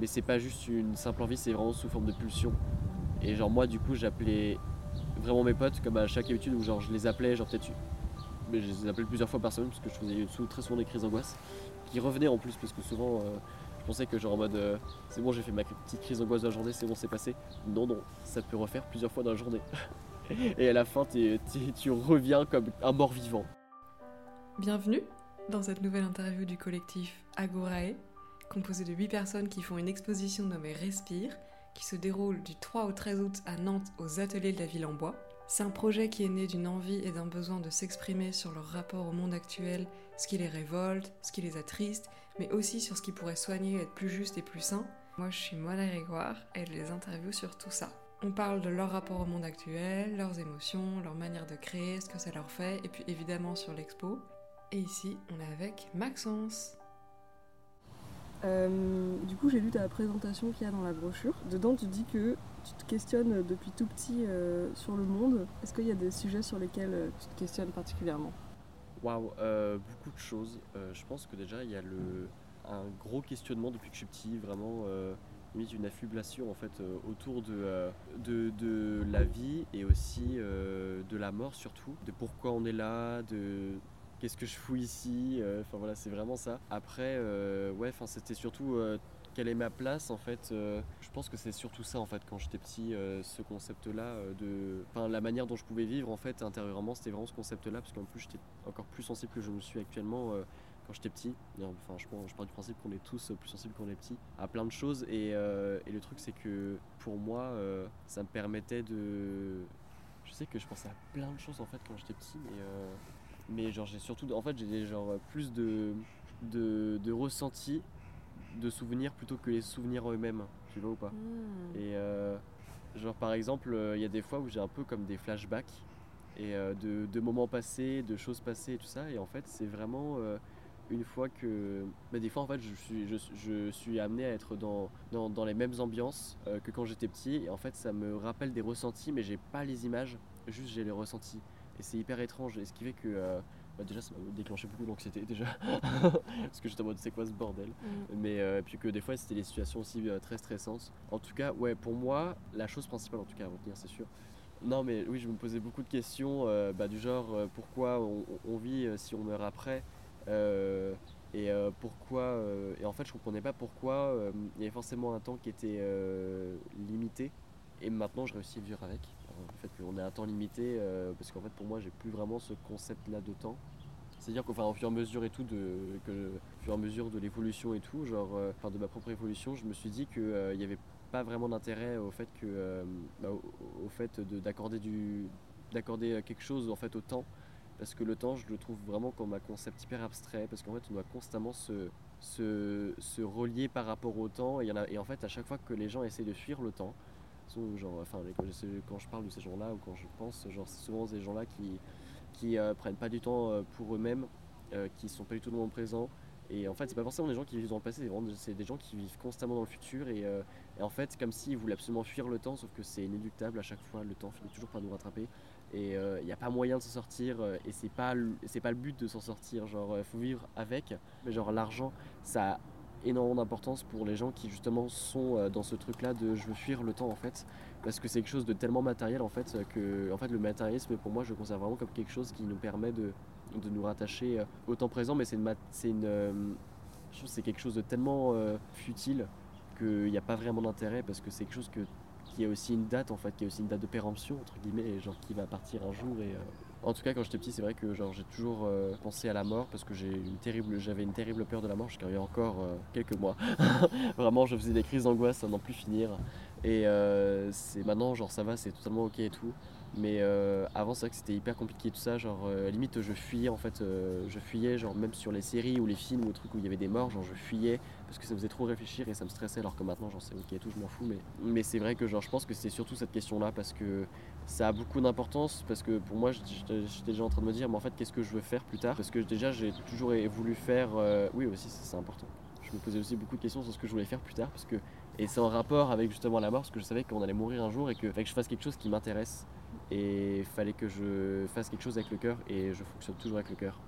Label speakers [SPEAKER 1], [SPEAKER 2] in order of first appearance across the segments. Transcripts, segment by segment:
[SPEAKER 1] mais c'est pas juste une simple envie, c'est vraiment sous forme de pulsion. Et genre moi du coup j'appelais vraiment mes potes comme à chaque habitude où genre je les appelais genre peut-être mais je les appelais plusieurs fois par semaine parce que je faisais très souvent des crises d'angoisse qui revenaient en plus parce que souvent euh, je pensais que genre en mode euh, c'est bon j'ai fait ma petite crise d'angoisse de la journée c'est bon c'est passé. Non non ça peut refaire plusieurs fois dans la journée. Et à la fin tu reviens comme un mort vivant
[SPEAKER 2] bienvenue dans cette nouvelle interview du collectif Agorae composé de 8 personnes qui font une exposition nommée Respire qui se déroule du 3 au 13 août à Nantes aux ateliers de la ville en bois. C'est un projet qui est né d'une envie et d'un besoin de s'exprimer sur leur rapport au monde actuel, ce qui les révolte, ce qui les attriste, mais aussi sur ce qui pourrait soigner être plus juste et plus sain. Moi je suis Mona Grégoire et je les interview sur tout ça. On parle de leur rapport au monde actuel, leurs émotions, leur manière de créer, ce que ça leur fait, et puis évidemment sur l'expo. Et ici, on est avec Maxence.
[SPEAKER 3] Euh, du coup, j'ai lu ta présentation qu'il y a dans la brochure. Dedans, tu dis que tu te questionnes depuis tout petit euh, sur le monde. Est-ce qu'il y a des sujets sur lesquels euh, tu te questionnes particulièrement?
[SPEAKER 1] Waouh, beaucoup de choses. je pense que déjà, il y a un gros questionnement depuis que je suis petit, vraiment limite une affubulation en fait autour de, de, la vie et aussi de la mort surtout, de pourquoi on est là, de qu'est-ce que je fous ici euh, Enfin voilà, c'est vraiment ça. Après, euh, ouais, c'était surtout euh, quelle est ma place en fait je pense que c'est surtout ça en fait quand j'étais petit ce concept là de enfin la manière dont je pouvais vivre en fait intérieurement c'était vraiment ce concept là parce qu'en plus j'étais encore plus sensible que je me suis actuellement quand j'étais petit enfin je, je pars du principe qu'on est tous plus sensibles quand on est petit à plein de choses et, et le truc c'est que pour moi ça me permettait de je sais que je pensais à plein de choses en fait quand j'étais petit mais mais genre j'ai surtout en fait j'ai genre plus de de, de ressentis de souvenirs plutôt que les souvenirs eux-mêmes tu vois ou pas. Hmm. et euh, genre par exemple euh, il y a des fois où j'ai un peu comme des flashbacks et euh, de, de, moments passés de choses passées et tout ça. Et en fait c'est vraiment une fois que bah, des fois en fait je suis, je, je suis amené à être dans, dans, dans les mêmes ambiances que quand j'étais petit. Et en fait ça me rappelle des ressentis mais j'ai pas les images. Juste j'ai les ressentis et c'est hyper étrange. Et ce qui fait que euh, bah, déjà ça m'a déclenché beaucoup d'anxiété déjà. Parce que j'étais en mode c'est quoi ce bordel. Mm. Mais euh, puis que des fois c'était des situations aussi euh, très stressantes. En tout cas, ouais, pour moi, la chose principale en tout cas à retenir, c'est sûr. Non mais oui, je me posais beaucoup de questions bah, du genre pourquoi on, vit si on meurt après et pourquoi et en fait je comprenais pas pourquoi il y avait forcément un temps qui était limité et maintenant je réussis à vivre avec le fait qu'on ait un temps limité, euh, parce qu'en fait pour moi j'ai plus vraiment ce concept là de temps. C'est-à-dire qu'au fur et à mesure et tout, de, au fur et à mesure de l'évolution et tout, genre, euh, enfin de ma propre évolution, je me suis dit qu'il euh, n'y avait pas vraiment d'intérêt au fait que, bah, au, fait d'accorder du, d'accorder quelque chose en fait au temps, parce que le temps, je le trouve vraiment comme un concept hyper abstrait, parce qu'en fait on doit constamment se, se, se relier par rapport au temps, et, et en fait à chaque fois que les gens essaient de fuir le temps, genre, enfin, quand je parle de ces gens-là ou quand je pense, genre, c'est souvent ces gens-là qui, qui euh, prennent pas du temps euh, pour eux-mêmes, euh, qui sont pas du tout dans le présent. Et en fait, c'est pas forcément des gens qui vivent dans le passé, c'est des gens qui vivent constamment dans le futur. Et, en fait, comme s'ils voulaient absolument fuir le temps, sauf que c'est inéluctable à chaque fois, le temps finit toujours par nous rattraper. Et il n'y a pas moyen de s'en sortir, et c'est pas, pas le but de s'en sortir. Genre, faut vivre avec, mais genre, l'argent, ça énormément d'importance pour les gens qui justement sont euh, dans ce truc là de je veux fuir le temps en fait parce que c'est quelque chose de tellement matériel en fait que en fait le matérialisme pour moi je le considère vraiment comme quelque chose qui nous permet de, de nous rattacher euh, au temps présent. Mais c'est une, une euh, je c'est quelque chose de tellement futile qu'il n'y a pas vraiment d'intérêt parce que c'est quelque chose que qui a aussi une date en fait qui a aussi une date de péremption entre guillemets genre qui va partir un jour et en tout cas, quand j'étais petit, c'est vrai que genre, j'ai toujours euh, pensé à la mort parce que j'ai une terrible, j'avais une terrible peur de la mort jusqu'à il y encore euh, quelques mois. Vraiment, je faisais des crises d'angoisse à n'en plus finir. Et euh, c'est maintenant, genre, ça va, c'est totalement ok et tout. Mais avant, c'est vrai que c'était hyper compliqué tout ça. Genre, limite, je fuyais en fait. je fuyais, genre, même sur les séries ou les films ou trucs où il y avait des morts, genre, je fuyais parce que ça me faisait trop réfléchir et ça me stressait. Alors que maintenant, genre, c'est ok et tout, je m'en fous. Mais, mais c'est vrai que, genre, je pense que c'est surtout cette question-là parce que ça a beaucoup d'importance parce que pour moi j'étais déjà en train de me dire mais en fait qu'est-ce que je veux faire plus tard? Parce que déjà j'ai toujours voulu faire euh, oui aussi c'est important. Je me posais aussi beaucoup de questions sur ce que je voulais faire plus tard parce que et c'est en rapport avec justement la mort parce que je savais qu'on allait mourir un jour et que fallait que je fasse quelque chose qui m'intéresse. Et il fallait que je fasse quelque chose avec le cœur et je fonctionne toujours avec le cœur.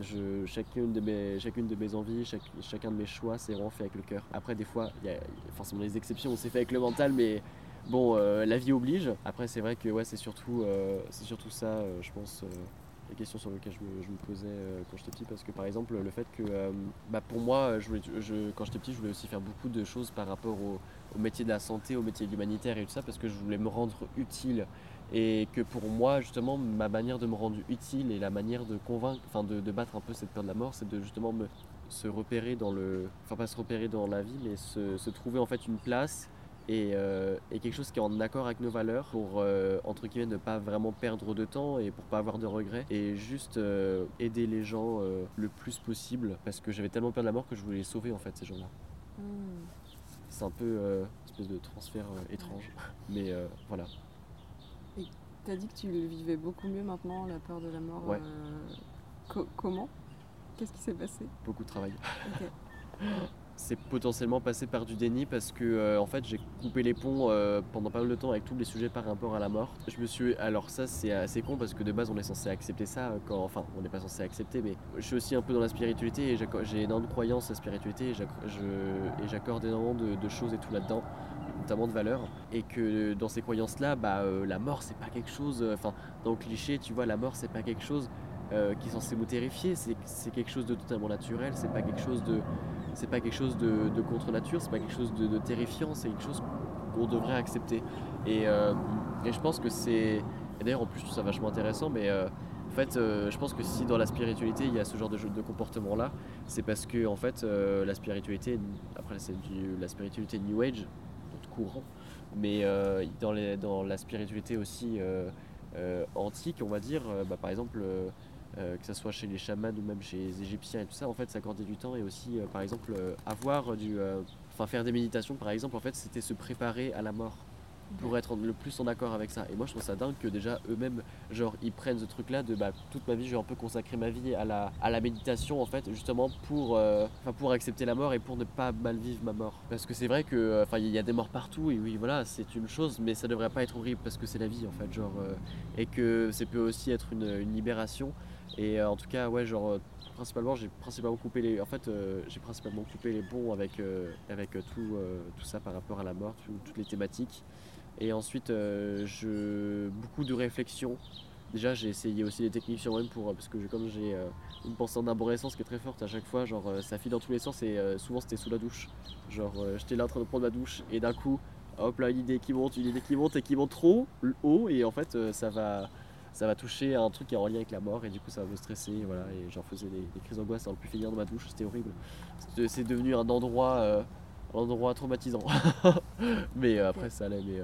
[SPEAKER 1] Je, chacune, de mes, chacune de mes envies, chacun de mes choix, c'est vraiment fait avec le cœur. Après, des fois, il y a forcément des exceptions, c'est fait avec le mental, mais bon, la vie oblige. Après, c'est vrai que ouais, c'est surtout, c'est surtout ça, je pense les questions sur lesquelles je me, posais euh, quand j'étais petit parce que par exemple le fait que euh, bah, pour moi je, quand j'étais petit je voulais aussi faire beaucoup de choses par rapport au, métier de la santé, au métier de l'humanitaire et tout ça parce que je voulais me rendre utile et que pour moi justement ma manière de me rendre utile et la manière de convaincre, enfin de, battre un peu cette peur de la mort c'est de justement me, se repérer dans le, enfin pas se repérer dans la vie mais se, se trouver en fait une place euh, et, quelque chose qui est en accord avec nos valeurs pour euh, entre guillemets ne pas vraiment perdre de temps et pour pas avoir de regrets et juste euh, aider les gens le plus possible parce que j'avais tellement peur de la mort que je voulais les sauver en fait ces gens-là. Hmm. C'est un peu une espèce de transfert étrange, mais voilà.
[SPEAKER 3] Et tu as dit que tu le vivais beaucoup mieux maintenant, la peur de la mort.
[SPEAKER 1] Ouais.
[SPEAKER 3] comment? Qu'est-ce qui s'est passé?
[SPEAKER 1] Beaucoup de travail. c'est potentiellement passé par du déni parce que euh, en fait j'ai coupé les ponts euh, pendant pas mal de temps avec tous les sujets par rapport à la mort. Je me suis alors ça c'est assez con parce que de base on est censé accepter ça euh, quand enfin on n'est pas censé accepter mais je suis aussi un peu dans la spiritualité et j'ai énormément de croyances à la spiritualité et j'accorde énormément de, choses et tout là-dedans notamment de valeurs et que dans ces croyances là bah la mort c'est pas quelque chose enfin dans le cliché tu vois la mort c'est pas quelque chose qui est censé vous terrifier c'est quelque chose de totalement naturel c'est pas quelque chose de c'est pas quelque chose de, contre nature, c'est pas quelque chose de, terrifiant, c'est quelque chose qu'on devrait accepter. Euh, et, je pense que c'est. D'ailleurs, en plus, je trouve ça vachement intéressant, mais euh, en fait, euh, je pense que si dans la spiritualité il y a ce genre de, de comportement-là, c'est parce que en fait, la spiritualité, après, c'est la spiritualité New Age, courant, mais dans, les, dans la spiritualité aussi antique, on va dire, bah, par exemple. Euh, que ce soit chez les chamans ou même chez les Égyptiens et tout ça, en fait, s'accorder du temps et aussi, euh, par exemple, euh, avoir du, enfin, faire des méditations, par exemple, en fait, c'était se préparer à la mort pour être le plus en accord avec ça. Et moi, je trouve ça dingue que déjà eux-mêmes, genre, ils prennent ce truc-là de bah, toute ma vie, je vais un peu consacrer ma vie à la, à la méditation, en fait, justement pour, pour accepter la mort et pour ne pas mal vivre ma mort. Parce que c'est vrai que, enfin, il y a des morts partout et oui, voilà, c'est une chose, mais ça devrait pas être horrible parce que c'est la vie, en fait, genre, et que ça peut aussi être une, une libération. Et euh, en tout cas, ouais, genre, euh, principalement, j'ai principalement coupé les, en fait, euh, j'ai principalement coupé les ponts avec, avec tout, tout ça par rapport à la mort, toutes les thématiques. Et ensuite, je, beaucoup de réflexion. Déjà, j'ai essayé aussi des techniques sur moi-même pour, parce que comme j'ai une pensée en arborescence qui est très forte à chaque fois, genre, ça file dans tous les sens et souvent c'était sous la douche. Genre, j'étais là en train de prendre ma douche et d'un coup, hop là, une idée qui monte, une idée qui monte et qui monte trop haut et en fait, ça va ça va toucher un truc qui est en lien avec la mort et du coup ça va me stresser voilà et j'en faisais des, crises d'angoisse ça aurait pu finir dans ma douche c'était horrible. C'est devenu un endroit euh, un endroit traumatisant. Mais euh, après ça allait mais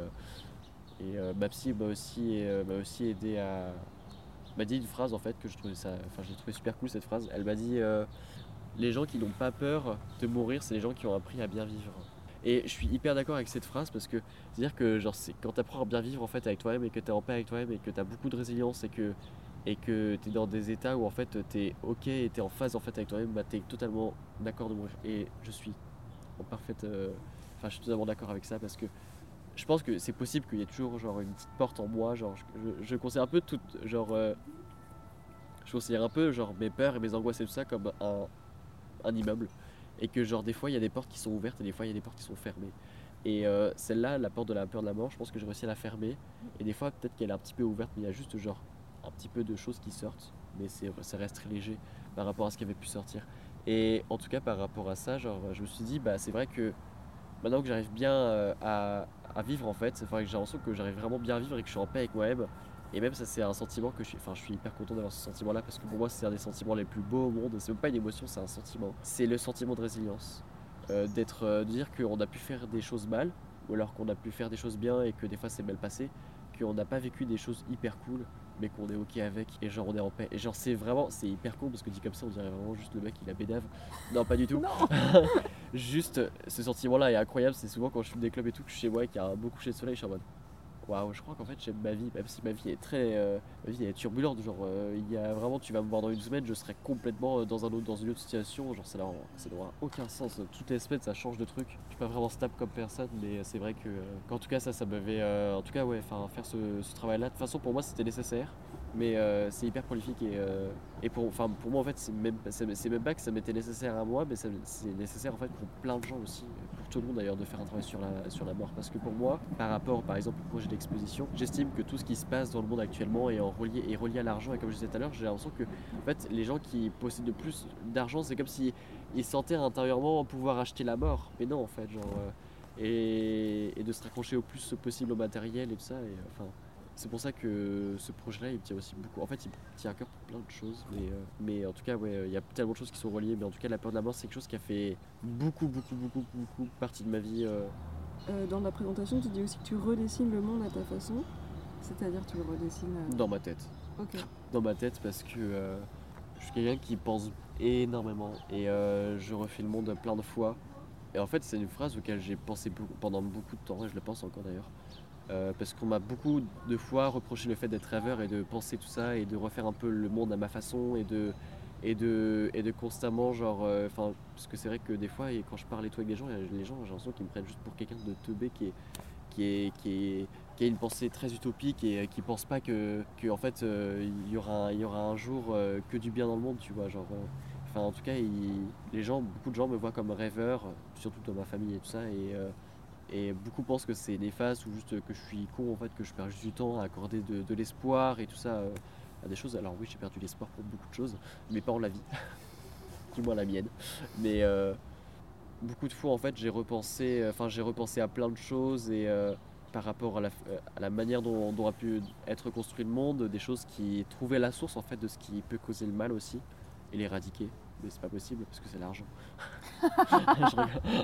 [SPEAKER 1] euh, et ma psy m'a aussi m'a aussi aidé à m'a dit une phrase en fait que je trouvais ça enfin j'ai trouvé super cool cette phrase. Elle m'a dit les gens qui n'ont pas peur de mourir c'est les gens qui ont appris à bien vivre et je suis hyper d'accord avec cette phrase parce que c'est-à-dire que genre, quand tu apprends à bien vivre en fait avec toi-même et que tu es en paix avec toi-même et que tu as beaucoup de résilience et que et que tu es dans des états où en fait tu es ok et tu es en phase en fait avec toi-même, bah, tu es totalement d'accord de mourir. Et je suis en parfaite. Euh, enfin, je suis totalement d'accord avec ça parce que je pense que c'est possible qu'il y ait toujours genre une petite porte en moi. Genre, je, je considère un peu tout. Genre. Euh, je considère un peu genre mes peurs et mes angoisses et tout ça comme un, un immeuble et que genre des fois il y a des portes qui sont ouvertes et des fois il y a des portes qui sont fermées. Et euh, celle-là, la porte de la peur de la mort, je pense que j'ai réussi à la fermer. Et des fois peut-être qu'elle est un petit peu ouverte, mais il y a juste genre un petit peu de choses qui sortent, mais ça reste très léger par rapport à ce qui avait pu sortir. Et en tout cas par rapport à ça, genre je me suis dit bah c'est vrai que maintenant que j'arrive bien euh, à, vivre en fait, enfin que j'ai l'impression que j'arrive vraiment bien à vivre et que je suis en paix avec moi-même, et même ça c'est un sentiment que je suis, enfin je suis hyper content d'avoir ce sentiment là parce que pour moi c'est un des sentiments les plus beaux au monde. C'est même pas une émotion, c'est un sentiment. C'est le sentiment de résilience, euh, d'être, euh, de dire qu'on a pu faire des choses mal ou alors qu'on a pu faire des choses bien et que des fois c'est mal passé, qu'on n'a pas vécu des choses hyper cool mais qu'on est ok avec et genre on est en paix. Et genre c'est vraiment, c'est hyper cool parce que dit comme ça on dirait vraiment juste le mec il a bédave. Non pas du tout. juste ce sentiment là est incroyable. C'est souvent quand je fume des clubs et tout que je suis chez moi et qu'il y a un beau coucher de soleil, je suis en mode waouh, je crois qu'en fait j'aime ma vie, même si ma vie est très, euh, ma vie est turbulente. Genre, euh, il y a vraiment, tu vas me voir dans une semaine, je serai complètement euh, dans un autre, dans une autre situation. Genre, ça n'aura aucun sens. Toutes les semaines, ça change de truc. Je suis pas vraiment stable comme personne, mais c'est vrai que, qu'en tout cas, ça, ça m'avait, en tout cas, ouais, faire ce, travail-là. De toute façon, pour moi, c'était nécessaire. mais euh, c'est hyper prolifique et, euh, et pour, pour moi en fait c'est même, c'est même pas que ça m'était nécessaire à moi mais c'est nécessaire en fait pour plein de gens aussi, le monde d'ailleurs de faire un travail sur la, sur la mort. Parce que pour moi par rapport par exemple au projet d'exposition j'estime que tout ce qui se passe dans le monde actuellement est, en relié, est relié à l'argent. Et comme je disais tout à l'heure j'ai l'impression que en fait les gens qui possèdent de plus d'argent c'est comme si ils sentaient intérieurement pouvoir acheter la mort. Mais non en fait genre euh, et, et de se raccrocher au plus possible au matériel et tout ça et enfin c'est pour ça que ce projet-là, il tient aussi beaucoup. En fait, il tient à cœur pour plein de choses. Mais, euh, mais en tout cas, ouais, il y a tellement de choses qui sont reliées. Mais en tout cas, la peur de la mort, c'est quelque chose qui a fait beaucoup, beaucoup, beaucoup, beaucoup partie de ma vie. euh.
[SPEAKER 3] Euh, dans la présentation, tu dis aussi que tu redessines le monde à ta façon. C'est-à-dire, tu le redessines. euh,
[SPEAKER 1] dans ma tête.
[SPEAKER 3] Ok.
[SPEAKER 1] Dans ma tête, parce que euh, je suis quelqu'un qui pense énormément. Et euh, je refais le monde plein de fois. Et en fait, c'est une phrase auquel j'ai pensé pendant beaucoup de temps. Et je le pense encore d'ailleurs. Euh, parce qu'on m'a beaucoup de fois reproché le fait d'être rêveur et de penser tout ça et de refaire un peu le monde à ma façon et de et de et de constamment genre euh, enfin parce que c'est vrai que des fois et quand je parle et tout avec des gens les gens j'ai l'impression qu'ils me prennent juste pour quelqu'un de teubé qui est qui est qui est qui a une pensée très utopique et euh, qui pense pas que, fait il y aura y aura un jour que du bien dans le monde tu vois genre enfin en tout cas les gens beaucoup de gens me voient comme rêveur surtout dans ma famille et tout ça et et beaucoup pensent que c'est néfaste ou juste que je suis con en fait, que je perds juste du temps à accorder de, l'espoir et tout ça euh, à des choses. Alors oui, j'ai perdu l'espoir pour beaucoup de choses, mais pas en la vie, du moins la mienne. Mais euh, beaucoup de fois en fait, j'ai repensé, enfin j'ai repensé à plein de choses et euh, par rapport à la, à la manière dont, dont a pu être construit le monde, des choses qui trouvaient la source en fait de ce qui peut causer le mal aussi et l'éradiquer. Mais c'est pas possible parce que c'est l'argent.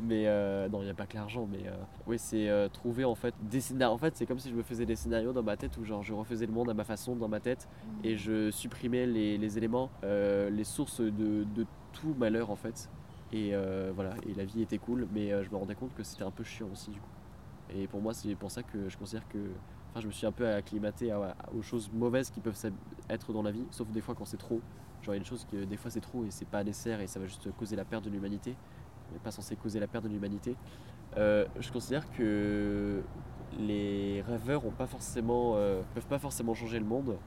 [SPEAKER 1] Mais euh, non, il n'y a pas que l'argent. Mais euh, oui, c'est euh, trouver en fait des scénarios. En fait, c'est comme si je me faisais des scénarios dans ma tête où genre je refaisais le monde à ma façon dans ma tête et je supprimais les, les éléments, euh, les sources de, de tout malheur en fait. Et voilà, et la vie était cool, mais je me rendais compte que c'était un peu chiant aussi du coup. Et pour moi, c'est pour ça que je considère que. Enfin, je me suis un peu acclimaté à- à- aux choses mauvaises qui peuvent être dans la vie, sauf des fois quand c'est trop. Genre, il y a une chose que des fois c'est trop et c'est pas nécessaire et ça va juste causer la perte de l'humanité, mais pas censé causer la perte de l'humanité. Euh, je considère que les rêveurs ont pas forcément, euh, peuvent pas forcément changer le monde,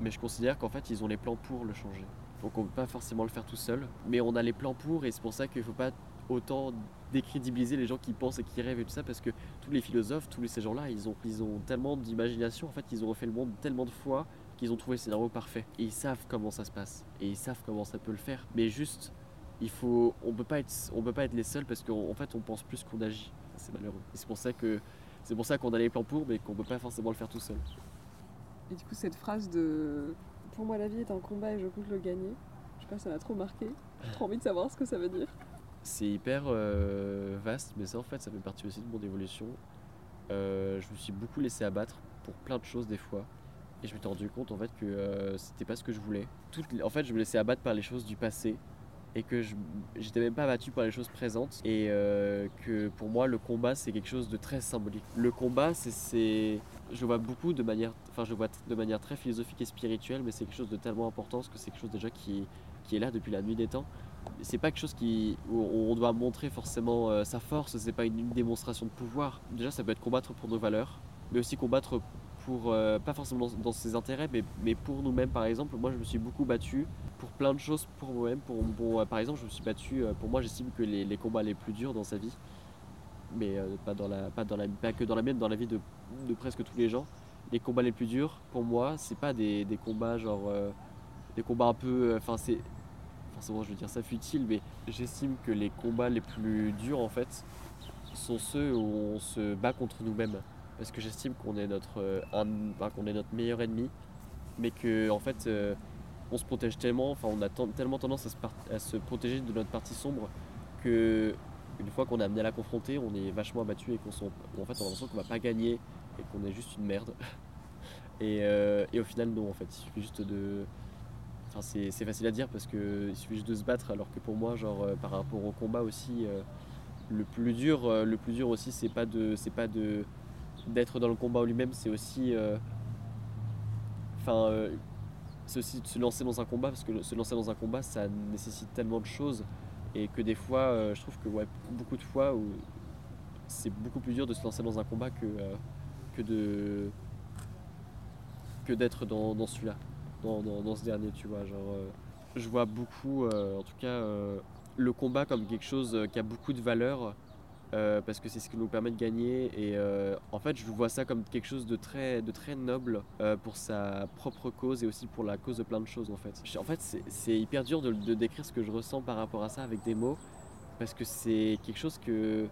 [SPEAKER 1] mais je considère qu'en fait ils ont les plans pour le changer. Donc on peut pas forcément le faire tout seul, mais on a les plans pour et c'est pour ça qu'il faut pas autant décrédibiliser les gens qui pensent et qui rêvent et tout ça parce que tous les philosophes, tous ces gens-là, ils ont, ils ont tellement d'imagination, en fait, ils ont refait le monde tellement de fois qu'ils ont trouvé le scénario parfait. Et ils savent comment ça se passe. Et ils savent comment ça peut le faire. Mais juste, il faut, on peut pas être, on peut pas être les seuls parce qu'en en fait, on pense plus qu'on agit. C'est malheureux. Et c'est pour ça que, c'est pour ça qu'on a les plans pour, mais qu'on peut pas forcément le faire tout seul.
[SPEAKER 3] Et du coup, cette phrase de Pour moi, la vie est un combat et je compte le gagner, je sais pas, ça m'a trop marqué. J'ai trop envie de savoir ce que ça veut dire.
[SPEAKER 1] C'est hyper euh, vaste, mais ça en fait ça fait partie aussi de mon évolution. Euh, je me suis beaucoup laissé abattre pour plein de choses des fois. Et je m'étais rendu compte en fait que euh, c'était pas ce que je voulais. Les- en fait je me laissais abattre par les choses du passé et que je j'étais même pas abattu par les choses présentes. Et euh, que pour moi le combat c'est quelque chose de très symbolique. Le combat c'est-. Je vois beaucoup de manière, enfin je vois de manière très philosophique et spirituelle, mais c'est quelque chose de tellement important parce que c'est quelque chose déjà qui, qui est là depuis la nuit des temps c'est pas quelque chose qui, où on doit montrer forcément euh, sa force, c'est pas une, une démonstration de pouvoir. Déjà, ça peut être combattre pour nos valeurs, mais aussi combattre euh, pas forcément dans, ses intérêts, mais, mais pour nous-mêmes par exemple. Moi, je me suis beaucoup battu pour plein de choses pour moi-même. Pour, euh, par exemple, je me suis battu, euh, pour moi, j'estime que les, combats les plus durs dans sa vie, mais pas, dans la, pas, dans la, pas que dans la mienne, dans la vie de, de presque tous les gens, les combats les plus durs, pour moi, c'est pas des, des combats genre. des combats un peu. Enfin, c'est forcément je veux dire ça futile, mais j'estime que les combats les plus durs en fait sont ceux où on se bat contre nous-mêmes. Parce que j'estime qu'on est notre euh, qu'on est notre meilleur ennemi, mais que en fait euh, on se protège tellement, enfin on a tellement tendance à se, protéger de notre partie sombre que une fois qu'on est amené à la confronter, on est vachement abattu et qu'on en fait on a l'impression qu'on va pas gagner et qu'on est juste une merde. Et, euh, et au final non en fait, il suffit juste de Enfin, c'est facile à dire parce que il suffit juste de se battre alors que pour moi genre par rapport au combat aussi le plus dur le plus dur aussi c'est pas de c'est pas de d'être dans le combat lui-même c'est aussi euh, enfin euh, c'est aussi de se lancer dans un combat parce que se lancer dans un combat ça nécessite tellement de choses et que des fois euh, je trouve que ouais, beaucoup de fois c'est beaucoup plus dur de se lancer dans un combat que que de que d'être dans, dans celui-là, dans, dans- ce dernier, tu vois. Genre, je vois beaucoup, en tout cas, le combat comme quelque chose qui a beaucoup de valeur, euh, parce que c'est ce qui nous permet de gagner. Et euh, en fait, je vois ça comme quelque chose de très, de très noble euh, pour sa propre cause et aussi pour la cause de plein de choses, en fait. En fait, c'est- hyper dur de, de décrire ce que je ressens par rapport à ça avec des mots, parce que c'est quelque chose que...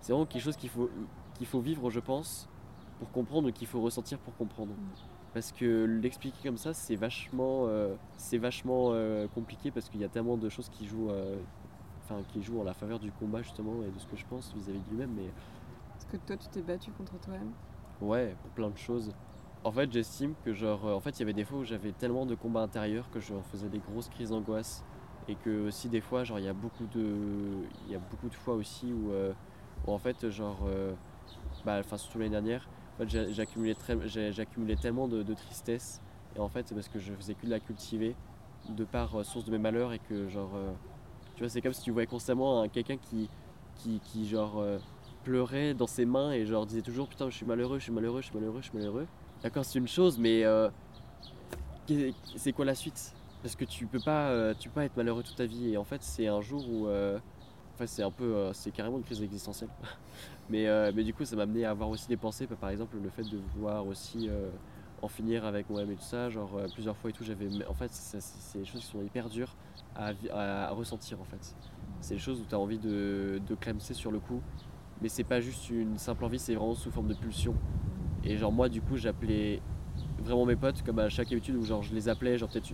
[SPEAKER 1] C'est vraiment quelque chose qu'il faut, qu'il faut vivre, je pense, pour comprendre, ou qu'il faut ressentir pour comprendre. Parce que l'expliquer comme ça, c'est vachement, c'est vachement compliqué parce qu'il y a tellement de choses qui jouent, enfin, qui jouent en la faveur du combat justement et de ce que je pense vis-à-vis de lui-même. Mais
[SPEAKER 3] Est-ce que toi, tu t'es battu contre toi-même
[SPEAKER 1] ouais, pour plein de choses. En fait, j'estime que genre, euh, en fait, il y avait des fois où j'avais tellement de combats intérieurs que je faisais des grosses crises d'angoisse et que aussi des fois, genre, il y a beaucoup de, il y a beaucoup de fois aussi où, euh, où en fait, genre, euh, bah, enfin surtout l'année dernière, en fait, j'accumulais j'accumulais tellement de, de tristesse et en fait, c'est parce que je faisais que de la cultiver de par euh, source de mes malheurs et que genre, tu vois, c'est comme si tu voyais constamment un- quelqu'un qui, qui, qui genre euh, pleurait dans ses mains et genre disait toujours putain je suis malheureux, je suis malheureux, je suis malheureux, je suis malheureux. D'accord, c'est une chose, mais euh, c'est quoi la suite? Parce que tu peux pas, euh, tu peux pas être malheureux toute ta vie et en fait c'est un jour où, enfin c'est un peu, c'est carrément une crise existentielle. mais, mais du coup ça m'a amené à avoir aussi des pensées, par exemple le fait de vouloir aussi en finir avec moi-même et tout ça, genre euh, plusieurs fois et tout, j'avais, en fait c'est des choses qui sont hyper dures à, ressentir en fait. C'est des choses où tu as envie de, de sur le coup, mais c'est pas juste une simple envie, c'est vraiment sous forme de pulsion. Et genre moi du coup j'appelais vraiment mes potes comme à chaque habitude où genre je les appelais genre peut-être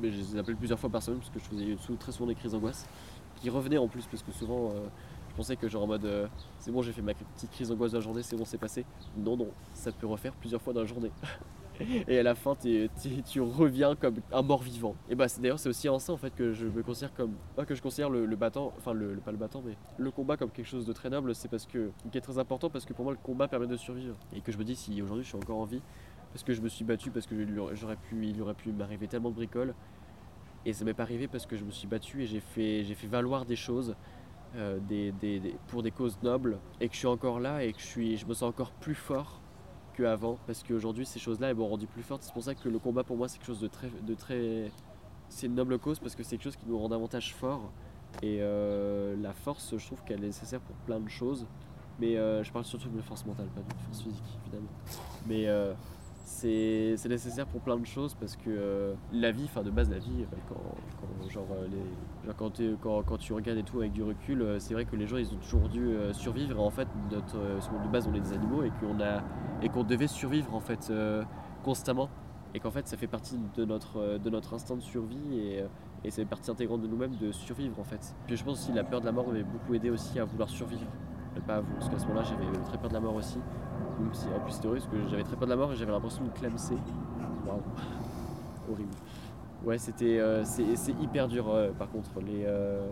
[SPEAKER 1] mais je les appelais plusieurs fois par semaine parce que je faisais très souvent des crises d'angoisse qui revenaient en plus parce que souvent euh, pensais que genre en mode euh, c'est bon j'ai fait ma petite crise d'angoisse de la journée c'est bon c'est passé. Non non ça peut refaire plusieurs fois dans la journée. Et à la fin t'es- tu reviens comme un mort vivant et bah d'ailleurs c'est aussi en ça en fait que je me considère comme pas que je considère le, battant enfin le, pas le battant mais le combat comme quelque chose de très noble c'est parce que qui est très important parce que pour moi le combat permet de survivre. Et que je me dis si aujourd'hui je suis encore en vie parce que je me suis battu parce que j'aurais pu il aurait pu m'arriver tellement de bricoles et ça m'est pas arrivé parce que je me suis battu et j'ai fait j'ai fait valoir des choses euh, des, des- pour des causes nobles et que je suis encore là et que je suis je me sens encore plus fort qu'avant parce qu'aujourd'hui ces choses-là elles m'ont rendu plus forte. C'est pour ça que le combat pour moi c'est quelque chose de très de très c'est une noble cause parce que c'est quelque chose qui nous rend davantage fort et euh, la force je trouve qu'elle est nécessaire pour plein de choses. Mais euh, je parle surtout de force mentale pas de force physique évidemment. Mais c'est nécessaire pour plein de choses parce que euh, la vie, enfin de base la vie, euh, quand, quand- genre, euh, quand, tu regardes et tout avec du recul, c'est vrai que les gens ils ont toujours dû survivre en fait notre, de base on est des animaux et qu'on a devait survivre en fait constamment et qu'en fait ça fait partie de notre, de notre instinct de survie et, c'est partie intégrante de nous-mêmes de survivre en fait. Puis je pense aussi la peur de la mort m'avait beaucoup aidé aussi à vouloir survivre. Avouer, parce qu'à ce moment-là j'avais très peur de la mort aussi. Même si en plus horrible parce que j'avais très peur de la mort et j'avais l'impression de clamser. Waouh, horrible. Ouais, c'était euh, c'est hyper dur euh, par contre les euh,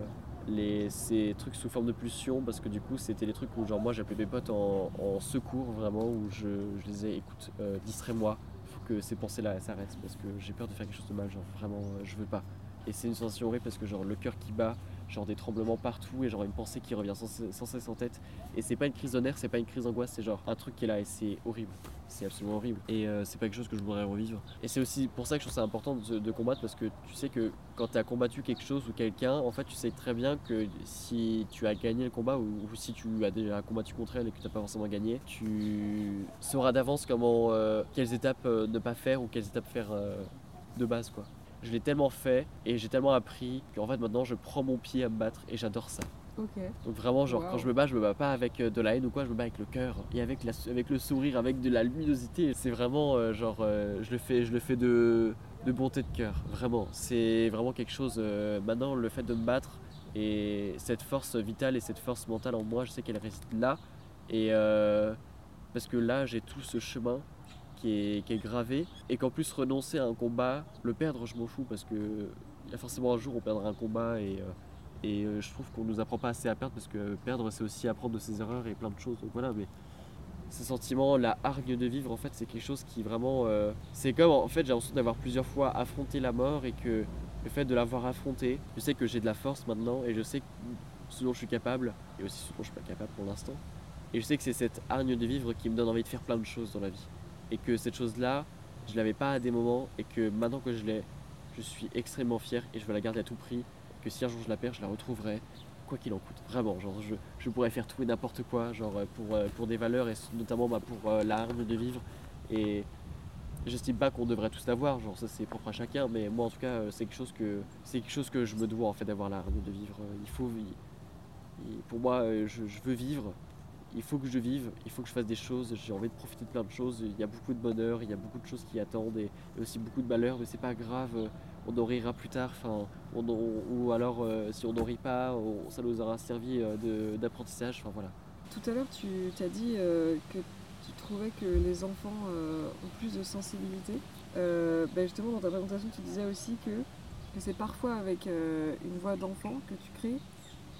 [SPEAKER 1] les ces trucs sous forme de pulsion parce que du coup c'était les trucs où genre moi j'appelais mes potes en, secours vraiment où je, je disais écoute euh, distrais-moi faut que ces pensées là s'arrêtent parce que j'ai peur de faire quelque chose de mal genre vraiment je veux pas et c'est une sensation horrible parce que genre le cœur qui bat genre des tremblements partout et genre une pensée qui revient sans, cesse en tête. Et c'est pas une crise de nerfs c'est pas une crise d'angoisse c'est genre un truc qui est là et c'est horrible. C'est absolument horrible. Et euh, c'est pas quelque chose que je voudrais revivre. Et c'est aussi pour ça que je trouve ça important de, combattre parce que tu sais que quand tu combattu quelque chose ou quelqu'un en fait tu sais très bien que si tu as gagné le combat ou, si tu as déjà combattu contre elle et que tu pas forcément gagné tu sauras d'avance comment euh, quelles étapes euh, ne pas faire ou quelles étapes faire de base quoi je l'ai tellement fait et j'ai tellement appris qu'en fait maintenant je prends mon pied à me battre et j'adore ça donc vraiment, genre,
[SPEAKER 3] Wow.
[SPEAKER 1] quand je me bats, je me bats pas avec euh, de la haine ou quoi, je me bats avec le cœur et avec, la, avec le sourire, avec de la luminosité. C'est vraiment, euh, genre, euh, je le fais, je le fais de, de bonté de cœur, vraiment. C'est vraiment quelque chose. euh, maintenant, le fait de me battre et cette force vitale et cette force mentale en moi, je sais qu'elle reste là. Et parce que là, j'ai tout ce chemin qui est, gravé et qu'en plus renoncer à un combat, le perdre, je m'en fous parce que il y a forcément un jour on perdra un combat et euh, et euh, je trouve qu'on nous apprend pas assez à perdre parce que perdre c'est aussi apprendre de ses erreurs et plein de choses. Donc voilà, mais ce sentiment, la hargne de vivre, en fait, c'est quelque chose qui vraiment. euh, c'est comme en fait, j'ai l'impression d'avoir plusieurs fois affronté la mort et que le fait de l'avoir affronté, je sais que j'ai de la force maintenant et je sais ce dont je suis capable et aussi ce dont je suis pas capable pour l'instant. Et je sais que c'est cette hargne de vivre qui me donne envie de faire plein de choses dans la vie. Et que cette chose-là, je l'avais pas à des moments et que maintenant que je l'ai, je suis extrêmement fier et je veux la garder à tout prix. Que si un jour je la perds, je la retrouverai, quoi qu'il en coûte. Vraiment, genre je, je pourrais faire tout et n'importe quoi, genre euh, pour, euh, pour des valeurs et notamment bah, pour euh, l'arme de vivre. Et j'estime pas qu'on devrait tous l'avoir, genre ça c'est propre à chacun, mais moi en tout cas euh, c'est quelque chose que c'est quelque chose que je me dois en fait d'avoir l'arme de vivre. Il faut, pour moi, je veux vivre. Il faut que je vive, il faut que je fasse des choses, j'ai envie de profiter de plein de choses. Il y a beaucoup de bonheur, il y a beaucoup de choses qui attendent et, aussi beaucoup de malheur, mais c'est pas grave, euh, on en rira plus tard. Ou alors euh, si on n'en rit pas, ça nous aura servi euh, d'apprentissage. Enfin voilà.
[SPEAKER 3] Tout à l'heure, tu t'as dit que tu trouvais que les enfants ont plus de sensibilité. Bah, justement, dans ta présentation, tu disais aussi que, c'est parfois avec une voix d'enfant que tu crées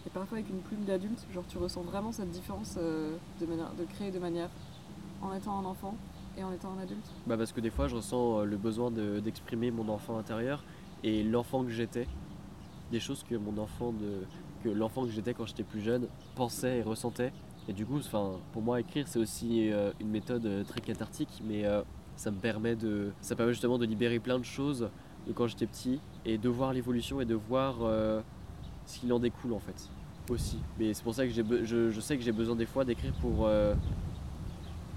[SPEAKER 3] et parfois avec une plume d'adulte. Genre, tu ressens vraiment cette différence euh, de, manière, de créer de manière en étant un enfant et en étant un adulte.
[SPEAKER 1] Bah parce que des fois je ressens euh, le besoin de- d'exprimer mon enfant intérieur et l'enfant que j'étais, des choses que mon enfant de, que l'enfant que j'étais quand j'étais plus jeune pensait et ressentait. Et du coup, pour moi écrire c'est aussi euh, une méthode très cathartique, mais ça me permet de, ça permet justement de libérer plein de choses de quand j'étais petit et de voir l'évolution et de voir ce qu'il en découle en fait aussi. Mais c'est pour ça que je, je sais que j'ai besoin des fois d'écrire pour euh,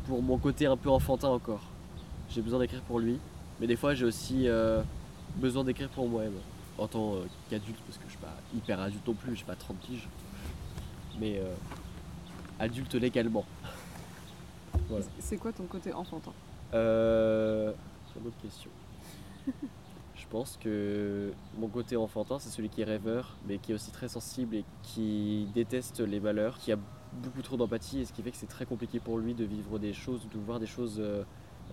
[SPEAKER 1] pour mon côté un peu enfantin encore j'ai besoin d'écrire pour lui, mais des fois j'ai aussi euh, besoin d'écrire pour moi-même, en tant euh, qu'adulte, parce que je suis pas hyper adulte non plus, j'ai pas 30 piges, mais adulte légalement. Voilà.
[SPEAKER 3] C'est quoi ton côté enfantin?
[SPEAKER 1] Euh, c'est une autre question. je pense que mon côté enfantin, c'est celui qui est rêveur, mais qui est aussi très sensible et qui déteste les malheurs, qui a beaucoup trop d'empathie, et ce qui fait que c'est très compliqué pour lui de vivre des choses, de voir des choses euh,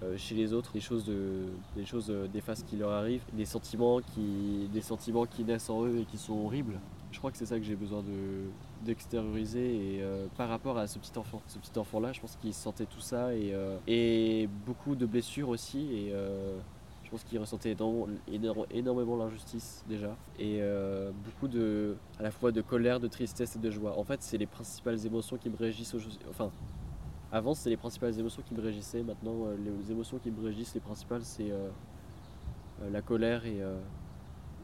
[SPEAKER 1] euh, chez les autres, des choses, de, des choses, euh, des phases qui leur arrivent, des sentiments qui, des sentiments qui naissent en eux et qui sont horribles. Je crois que c'est ça que j'ai besoin de d'extérioriser et euh, par rapport à ce petit enfant. Ce petit enfant là, je pense qu'il sentait tout ça et, euh, et beaucoup de blessures aussi et euh, je pense qu'il ressentait énormément l'injustice déjà et euh, beaucoup de à la fois de colère, de tristesse et de joie. En fait, c'est les principales émotions qui me régissent aujourd'hui. Enfin, avant c'est les principales émotions qui me régissaient. Maintenant, euh, les émotions qui me régissent, les principales, c'est euh, la colère et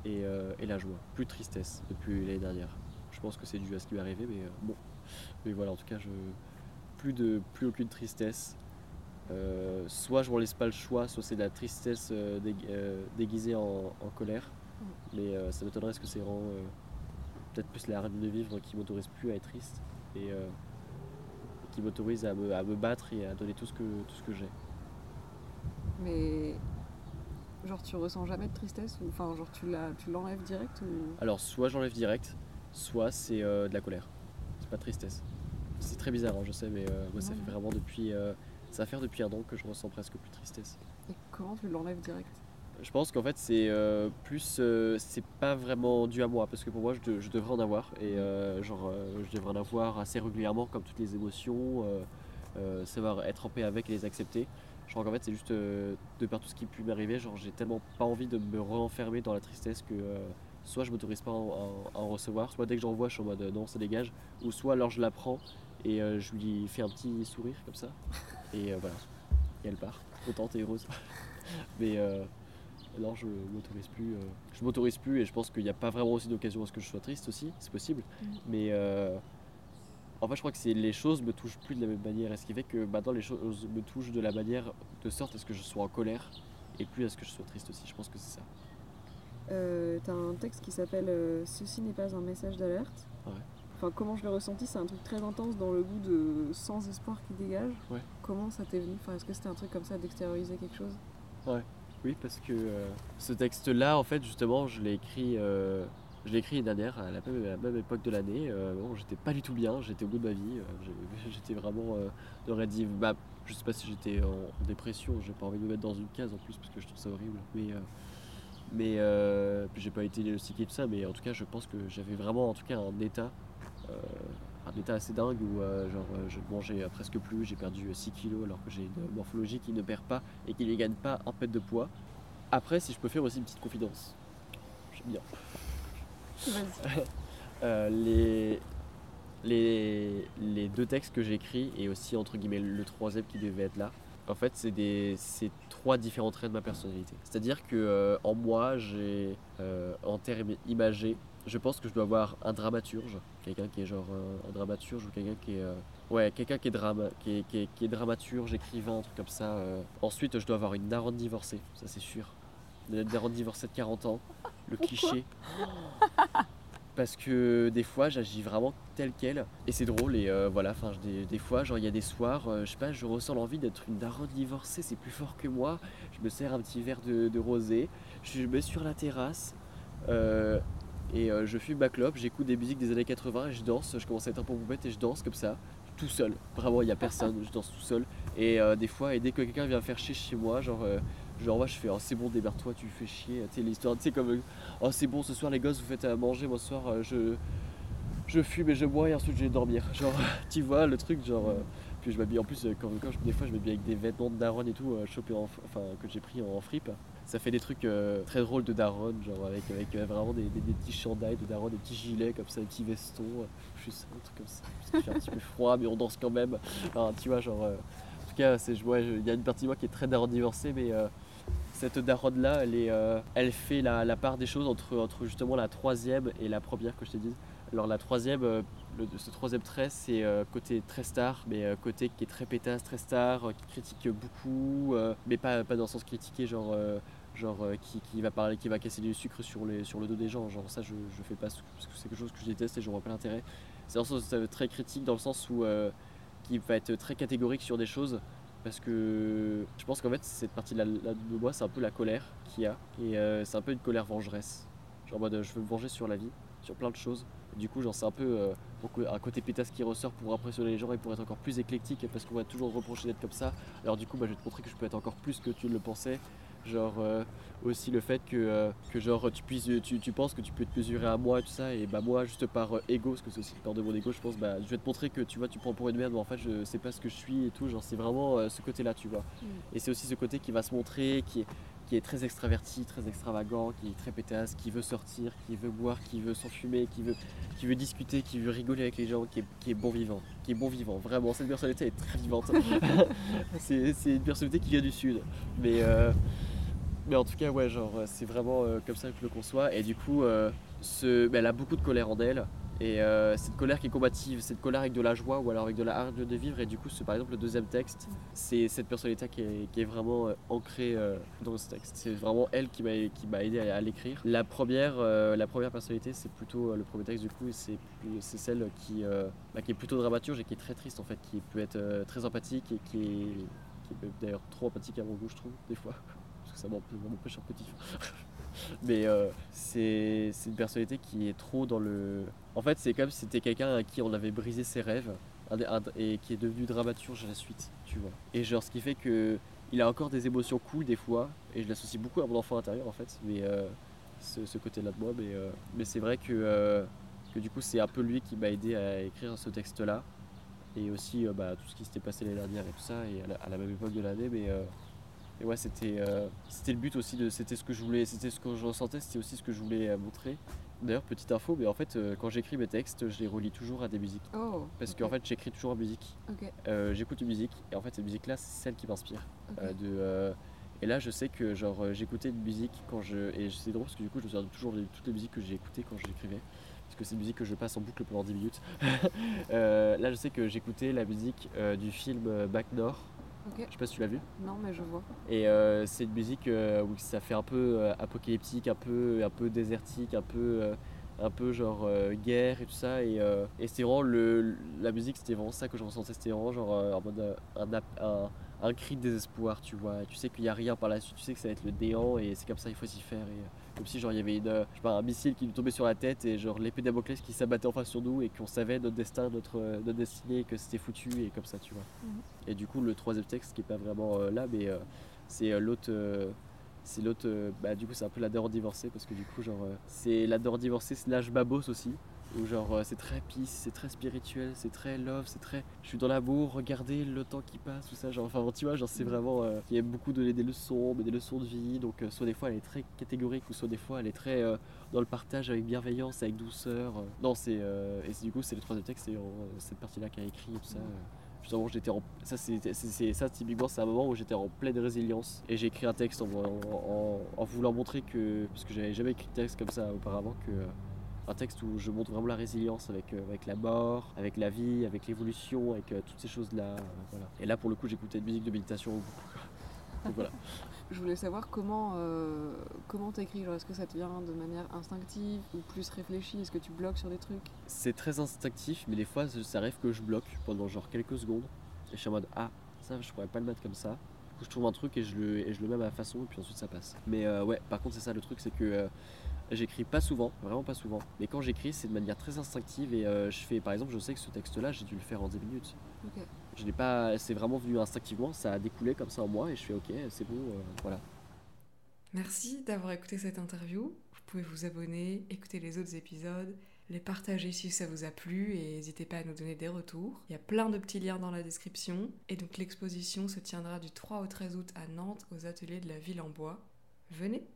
[SPEAKER 1] et, la joie. Plus de tristesse depuis l'année dernière. Je pense que c'est dû à ce qui m'est arrivé, mais bon. Mais voilà, en tout cas, je... plus, de... plus aucune tristesse. Euh, soit je m'en laisse pas le choix, soit c'est de la tristesse euh, dég- euh, déguisée en, en colère. Mais euh, ça m'étonnerait ce que c'est vraiment peut-être plus la règle de vivre qui m'autorise plus à être triste et qui m'autorise à me, à me battre et à donner tout ce que, tout ce que j'ai.
[SPEAKER 3] Mais genre tu ressens jamais de tristesse ou enfin genre tu l'enlèves direct ou?
[SPEAKER 1] Alors, soit j'enlève direct, soit c'est de la colère. C'est pas de tristesse. C'est très bizarre, hein, je sais, mais moi, ça fait vraiment depuis. Ça va faire depuis un an que je ressens presque plus de tristesse.
[SPEAKER 3] et comment tu l'enlèves direct?
[SPEAKER 1] Je pense qu'en fait, c'est euh, plus. euh, c'est pas vraiment dû à moi, parce que pour moi, je, de- je devrais en avoir. Et euh, genre, je devrais en avoir assez régulièrement, comme toutes les émotions, savoir être en paix avec et les accepter. Je crois qu'en fait, c'est juste de par tout ce qui peut m'arriver, genre, j'ai tellement pas envie de me renfermer dans la tristesse que. soit je m'autorise pas à en, à en recevoir, soit dès que j'en vois, je suis en mode non, ça dégage, ou soit alors je la prends et euh, je lui fais un petit sourire comme ça, et euh, voilà, et elle part, contente et heureuse. Mais euh, non, je m'autorise plus. euh, je m'autorise plus et je pense qu'il n'y a pas vraiment aussi d'occasion à ce que je sois triste aussi, c'est possible.
[SPEAKER 3] Mhm.
[SPEAKER 1] Mais euh, en fait, je crois que c'est les choses me touchent plus de la même manière, et ce qui fait que maintenant les choses me touchent de la manière de sorte à ce que je sois en colère et plus à ce que je sois triste aussi. Je pense que c'est ça.
[SPEAKER 3] euh, T'as un texte qui s'appelle euh, Ceci n'est pas un message d'alerte.
[SPEAKER 1] Ouais.
[SPEAKER 3] Enfin, comment je l'ai ressenti, c'est un truc très intense dans le goût de sans espoir qui dégage.
[SPEAKER 1] Ouais.
[SPEAKER 3] Comment ça t'est venu enfin, Est-ce que c'était un truc comme ça d'extérioriser quelque chose?
[SPEAKER 1] Oui, parce que euh, ce texte-là, en fait, justement, je l'ai écrit, euh, je l'ai écrit l'année dernière, à la même, à la même époque de l'année. Euh, bon, j'étais pas du tout bien, j'étais au bout de ma vie. euh, j'étais vraiment, j'aurais dit, bah, je sais pas si j'étais en, dépression. J'ai pas envie de me mettre dans une case en plus parce que je trouve ça horrible. Mais, mais euh, j'ai pas été diagnostiqué de ça, mais en tout cas, je pense que j'avais vraiment, en tout cas, un état. Euh, un état assez dingue où euh, genre, euh, je mangeais presque plus, j'ai perdu 6 kilos alors que j'ai une morphologie qui ne perd pas et qui ne gagne pas un pet de poids. Après, si je peux faire aussi une petite confidence, j'aime bien. Euh, les, les, les deux textes que j'ai écrits et aussi entre guillemets le troisième qui devait être là, En fait, c'est trois différents traits de ma personnalité. C'est-à-dire que euh, en moi, j'ai euh, en termes imagés, je pense que je dois avoir un dramaturge, quelqu'un qui est genre euh, un dramaturge ou quelqu'un qui est ouais, quelqu'un qui est drame, qui est, qui est- qui est dramaturge, écrivain, un truc comme ça. Ensuite, je dois avoir une daronne divorcée, ça c'est sûr. Une daronne divorcée de 40 ans, le cliché. Parce que des fois j'agis vraiment tel quel et c'est drôle et euh, voilà, enfin des, des fois genre il y a des soirs, euh, je sais pas, je ressens l'envie d'être une daronne divorcée, c'est plus fort que moi. Je me sers un petit verre de, de rosé, je me mets sur la terrasse euh, et euh, je fume ma clope, j'écoute des musiques des années 80 et je danse, je commence à être un peu poupette et je danse comme ça, tout seul. Vraiment il y a personne, je danse tout seul et euh, des fois et dès que quelqu'un vient faire chier chez moi, genre euh, genre moi je fais oh, c'est bon débarque-toi, tu fais chier, tu sais l'histoire, tu sais comme oh c'est bon ce soir les gosses vous faites à manger, moi ce soir je je fume et je bois et ensuite je vais dormir. Genre, tu vois le truc, genre. puis je m'habille en plus, quand, quand des fois je m'habille avec des vêtements de daronne et tout, enfin, que j'ai pris en, fripe. Ça fait des trucs euh, très drôles de daronne, genre avec, avec euh, vraiment des, des- petits chandails de daronne, des petits gilets comme ça, des petits vestons. euh, je suis ça, des trucs comme ça. Parce qu'il fait un petit peu froid, mais on danse quand même. Tu vois, genre. en tout cas, c'est- il y a une partie de moi qui est très daronne divorcée, mais. cette daronne là, elle, est, elle fait la, la part des choses entre, entre justement la troisième et la première que je t'ai dit. Alors la troisième, euh, le, ce troisième trait, c'est euh, côté très star, mais euh, côté qui est très pétasse, très star, qui critique beaucoup, mais pas, dans le sens critiqué, genre, genre qui, va parler, qui va casser du sucre sur, sur le dos des gens. Genre ça, je, je fais pas parce que c'est quelque chose que je déteste et je vois pas l'intérêt. C'est dans le sens très critique, dans le sens où qui va être très catégorique sur des choses. Parce que je pense qu'en fait, cette partie de, la, de moi, c'est un peu la colère qu'il y a. Et c'est un peu une colère vengeresse. Genre en mode, je veux me venger sur la vie, sur plein de choses. Du coup, genre, c'est un peu euh, un côté pétasse qui ressort pour impressionner les gens et pour être encore plus éclectique. Parce qu'on va toujours reprocher d'être comme ça. Alors du coup, bah, je vais te montrer que je peux être encore plus que tu le pensais. Genre euh, aussi le fait que, euh, que genre tu puisses tu, tu penses que tu peux te mesurer à moi et tout ça et bah moi juste par ego parce que c'est aussi peur de mon ego je pense bah je vais te montrer que tu vois tu prends pour une merde mais en fait je sais pas ce que je suis et tout genre c'est vraiment ce côté là tu vois
[SPEAKER 3] Mm.
[SPEAKER 1] et c'est aussi ce côté qui va se montrer qui est qui est très extraverti, très extravagant, qui est très pétasse, qui veut sortir, qui veut boire, qui veut s'enfumer, qui veut, qui veut discuter, qui veut rigoler avec les gens, qui est, qui est bon vivant, qui est bon vivant. Vraiment, cette personnalité est très vivante. c'est c'est une personnalité qui vient du sud. Mais, euh, mais en tout cas, ouais, genre, c'est vraiment euh, comme ça que je le conçois. Et du coup, euh, ce, bah, elle a beaucoup de colère en elle. Et euh, cette colère qui est combative, cette colère avec de la joie ou alors avec de la hargne de vivre. Et du coup, c'est par exemple le deuxième texte, c'est cette personnalité qui est, vraiment euh, ancrée euh, dans ce texte. C'est vraiment elle qui m'a aidé à, l'écrire. La première, la première personnalité, c'est plutôt le premier texte du coup, c'est celle qui, bah, qui est plutôt dramaturge et qui est très triste en fait, qui peut être très empathique et qui est, qui est d'ailleurs trop empathique à mon goût, je trouve, des fois, parce que ça m'empêche un petit. Mais euh, c'est une personnalité qui est trop dans le. En fait, c'est comme si c'était quelqu'un à qui on avait brisé ses rêves et qui est devenu dramaturge à la suite, tu vois. Et genre, ce qui fait que il a encore des émotions cool des fois, et je l'associe beaucoup à mon enfant intérieur en fait, mais euh, ce, côté-là de moi. Mais, euh, mais c'est vrai que, que du coup, c'est un peu lui qui m'a aidé à écrire ce texte-là, et aussi bah, tout ce qui s'était passé l'année dernière et tout ça, et à la, à la même époque de l'année, mais. euh, et ouais, c'était euh, c'était le but aussi, de, c'était ce que je voulais, c'était ce que je ressentais, c'était aussi ce que je voulais euh, montrer. D'ailleurs, petite info, mais en fait, euh, quand j'écris mes textes, je les relis toujours à des musiques.
[SPEAKER 3] Oh.
[SPEAKER 1] Parce qu'en fait, j'écris toujours en musique. Euh, J'écoute une musique, et en fait, cette musique-là, c'est celle qui m'inspire. Euh, de, et là, je sais que genre j'écoutais une musique quand je. Et c'est drôle parce que du coup, je me souviens toujours de toutes les musiques que j'ai écoutées quand j'écrivais. Parce que c'est une musique que je passe en boucle pendant 10 minutes. Là, je sais que j'écoutais la musique du film Back.
[SPEAKER 3] Ok.
[SPEAKER 1] Je sais pas si tu l'as vu.
[SPEAKER 3] Non, mais je vois.
[SPEAKER 1] Et euh, c'est une musique euh, où ça fait un peu euh, apocalyptique, un peu, un peu désertique, un peu, un peu genre guerre et tout ça. Et, et c'était vraiment le, la musique, c'était vraiment ça que je ressentais. C'était vraiment genre en mode un, un, un cri de désespoir, tu vois. Tu sais qu'il n'y a rien par la suite, tu sais que ça va être le néant et c'est comme ça il faut s'y faire. Et, comme si genre il y avait une, euh, je sais pas, un missile qui nous tombait sur la tête et genre l'épée Damoclès qui s'abattait enfin sur nous et qu'on savait notre destin, notre, euh, notre destinée, et que c'était foutu et comme ça, tu vois.
[SPEAKER 3] Mhm.
[SPEAKER 1] Et du coup, le troisième texte qui est pas vraiment euh, là, mais c'est l'autre. c'est l'autre. euh, bah, du coup, c'est un peu la daronne divorcée parce que du coup, genre, euh, c'est la daronne divorcée slash babos aussi. Où genre, euh, c'est très peace, c'est très spirituel, c'est très love, c'est très. Je suis dans l'amour, regardez le temps qui passe, tout ça. Genre, enfin, tu vois, genre, c'est vraiment. euh, il y a beaucoup donné des leçons, mais des leçons de vie. Donc, euh, soit des fois, elle est très catégorique, ou soit des fois, elle est très euh, dans le partage avec bienveillance, avec douceur. Non, c'est. et du coup, c'est le troisième texte, c'est cette partie-là qui a écrit et tout ça. euh. Justement, j'étais en... ça, c'est, c'est, ça, typiquement, c'est un moment où j'étais en pleine résilience. Et j'ai écrit un texte en, en, en, voulant montrer que, parce que j'avais jamais écrit de texte comme ça auparavant, que un texte où je montre vraiment la résilience avec, euh, avec la mort, avec la vie, avec l'évolution, avec euh, toutes ces choses-là. Euh, voilà. Et là, pour le coup, j'écoutais de musique de méditation. Donc, voilà.
[SPEAKER 3] Je voulais savoir comment euh, comment t'écris. Est-ce que ça te vient de manière instinctive ou plus réfléchie? Est-ce que tu bloques sur des trucs?
[SPEAKER 1] C'est très instinctif, mais des fois, ça arrive que je bloque pendant genre quelques secondes. Et je suis en mode ah ça, je pourrais pas le mettre comme ça. Du coup, je trouve un truc et je le et je le mets à ma façon et puis ensuite ça passe. Mais ouais, par contre, c'est ça le truc, c'est que J'écris pas souvent, vraiment pas souvent. Mais quand j'écris, c'est de manière très instinctive et euh, je fais, par exemple, je sais que ce texte-là, j'ai dû le faire en 10 minutes. Je n'ai pas, c'est vraiment venu instinctivement, ça a découlé comme ça en moi et je fais ok, c'est bon, euh, voilà.
[SPEAKER 2] Merci d'avoir écouté cette interview. Vous pouvez vous abonner, écouter les autres épisodes, les partager si ça vous a plu et n'hésitez pas à nous donner des retours. Il y a plein de petits liens dans la description et donc l'exposition se tiendra du 3 au 13 août à Nantes aux ateliers de la ville en bois. Venez